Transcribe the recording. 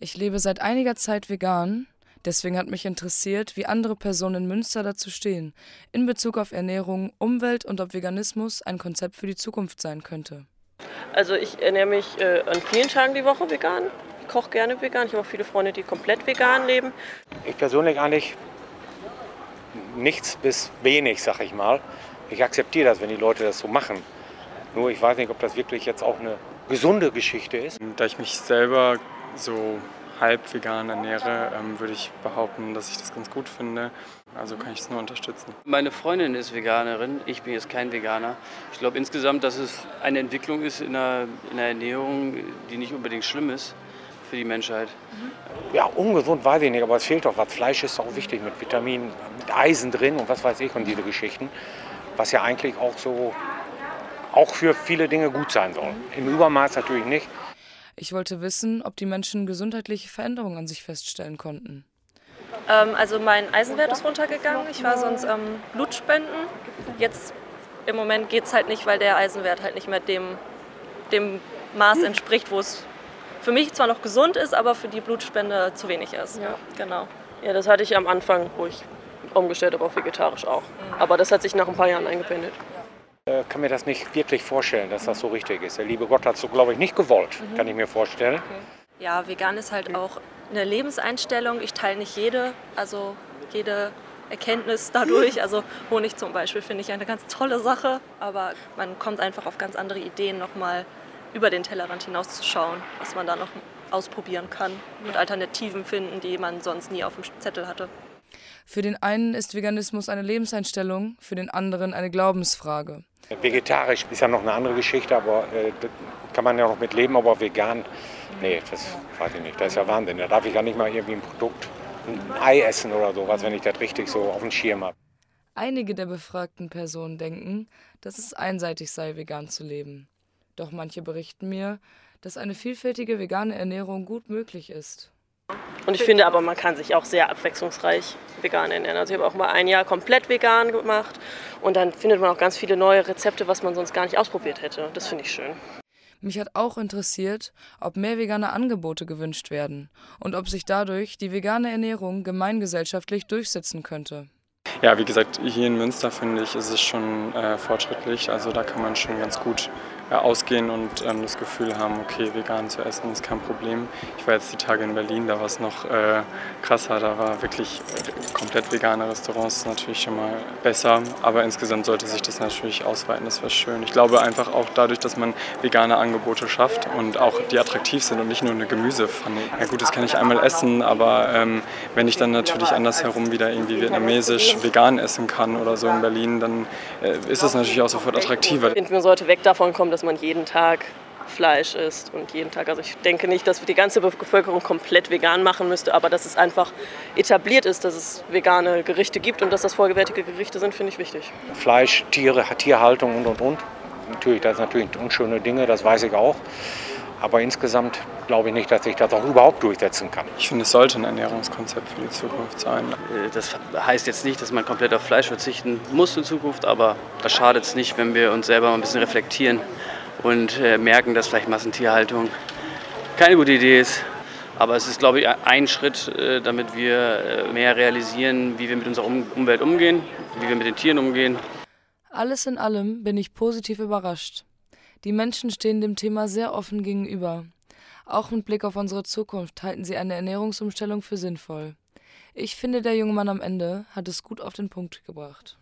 Ich lebe seit einiger Zeit vegan, deswegen hat mich interessiert, wie andere Personen in Münster dazu stehen, in Bezug auf Ernährung, Umwelt und ob Veganismus ein Konzept für die Zukunft sein könnte. Also ich ernähre mich äh, an vielen Tagen die Woche vegan. Ich koche gerne vegan. Ich habe auch viele Freunde, die komplett vegan leben. Ich persönlich eigentlich nichts bis wenig, sag ich mal. Ich akzeptiere das, wenn die Leute das so machen. Nur ich weiß nicht, ob das wirklich jetzt auch eine gesunde Geschichte ist. Da ich mich selber so halb vegan ernähre, ähm, würde ich behaupten, dass ich das ganz gut finde. Also kann ich es nur unterstützen. Meine Freundin ist Veganerin, ich bin jetzt kein Veganer. Ich glaube insgesamt, dass es eine Entwicklung ist in der, in der Ernährung, die nicht unbedingt schlimm ist für die Menschheit. Ja, ungesund weiß ich nicht, aber es fehlt doch was. Fleisch ist auch wichtig mit Vitaminen, mit Eisen drin und was weiß ich und diese Geschichten. Was ja eigentlich auch so, auch für viele Dinge gut sein soll. Im Übermaß natürlich nicht. Ich wollte wissen, ob die Menschen gesundheitliche Veränderungen an sich feststellen konnten. Ähm, also mein Eisenwert ist runtergegangen. Ich war sonst ähm, Blutspenden. Jetzt im Moment geht es halt nicht, weil der Eisenwert halt nicht mehr dem, dem Maß entspricht, wo es für mich zwar noch gesund ist, aber für die Blutspende zu wenig ist. Ja. Genau. Ja, das hatte ich am Anfang, wo ich umgestellt habe auf vegetarisch auch. Aber das hat sich nach ein paar Jahren eingependelt. Ich kann mir das nicht wirklich vorstellen, dass das so richtig ist. Der liebe Gott hat so, glaube ich, nicht gewollt, kann ich mir vorstellen. Ja, vegan ist halt auch eine Lebenseinstellung. Ich teile nicht jede, also jede Erkenntnis dadurch. Also Honig zum Beispiel finde ich eine ganz tolle Sache, aber man kommt einfach auf ganz andere Ideen, nochmal über den Tellerrand hinaus zu schauen, was man da noch ausprobieren kann und Alternativen finden, die man sonst nie auf dem Zettel hatte. Für den einen ist Veganismus eine Lebenseinstellung, für den anderen eine Glaubensfrage. Vegetarisch ist ja noch eine andere Geschichte, aber äh, da kann man ja noch mit leben, aber vegan, nee, das weiß ich nicht. Das ist ja Wahnsinn. Da darf ich ja nicht mal irgendwie ein Produkt, ein Ei essen oder sowas, wenn ich das richtig so auf dem Schirm habe. Einige der befragten Personen denken, dass es einseitig sei, vegan zu leben. Doch manche berichten mir, dass eine vielfältige vegane Ernährung gut möglich ist. Und ich finde aber, man kann sich auch sehr abwechslungsreich vegan ernähren. Also ich habe auch mal ein Jahr komplett vegan gemacht und dann findet man auch ganz viele neue Rezepte, was man sonst gar nicht ausprobiert hätte. Das finde ich schön. Mich hat auch interessiert, ob mehr vegane Angebote gewünscht werden und ob sich dadurch die vegane Ernährung gemeingesellschaftlich durchsetzen könnte. Ja, wie gesagt, hier in Münster finde ich, ist es schon äh, fortschrittlich. Also da kann man schon ganz gut ausgehen und ähm, das Gefühl haben, okay, vegan zu essen ist kein Problem. Ich war jetzt die Tage in Berlin, da war es noch äh, krasser. Da war wirklich äh, komplett vegane Restaurants natürlich schon mal besser. Aber insgesamt sollte sich das natürlich ausweiten. Das wäre schön. Ich glaube einfach auch dadurch, dass man vegane Angebote schafft und auch die attraktiv sind und nicht nur eine Gemüsepfanne. Ja gut, das kann ich einmal essen, aber ähm, wenn ich dann natürlich andersherum wieder irgendwie vietnamesisch vegan essen kann oder so in Berlin, dann äh, ist es natürlich auch sofort attraktiver. Ich finde, man sollte weg davon kommen, dass man jeden Tag Fleisch isst und jeden Tag. Also ich denke nicht, dass die ganze Bevölkerung komplett vegan machen müsste, aber dass es einfach etabliert ist, dass es vegane Gerichte gibt und dass das vollwertige Gerichte sind, finde ich wichtig. Fleisch, Tiere, Tierhaltung und und und. Natürlich, das sind natürlich unschöne Dinge, das weiß ich auch. Aber insgesamt glaube ich nicht, dass sich das auch überhaupt durchsetzen kann. Ich finde, es sollte ein Ernährungskonzept für die Zukunft sein. Äh, Das heißt jetzt nicht, dass man komplett auf Fleisch verzichten muss in Zukunft, aber das schadet es nicht, wenn wir uns selber mal ein bisschen reflektieren und äh, merken, dass vielleicht Massentierhaltung keine gute Idee ist. Aber es ist, glaube ich, ein Schritt, äh, damit wir äh, mehr realisieren, wie wir mit unserer Um- Umwelt umgehen, wie wir mit den Tieren umgehen. Alles in allem bin ich positiv überrascht. Die Menschen stehen dem Thema sehr offen gegenüber. Auch mit Blick auf unsere Zukunft halten sie eine Ernährungsumstellung für sinnvoll. Ich finde, der junge Mann am Ende hat es gut auf den Punkt gebracht.